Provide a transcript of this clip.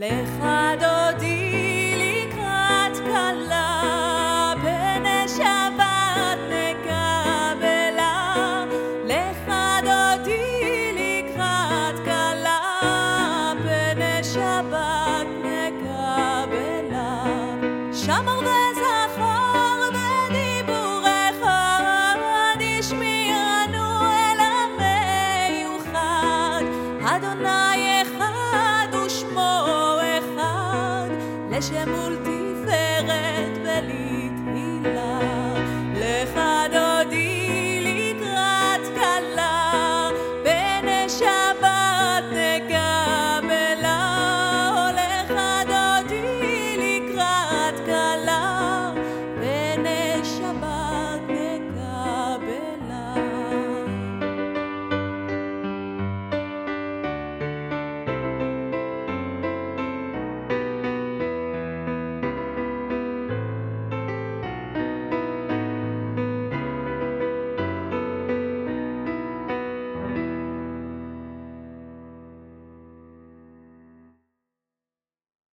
לך דודי לקראת כלה, פני שבת נקבלה. לך דודי לקראת כלה, פני שבת נקבלה. שמר ועז שמול תפארת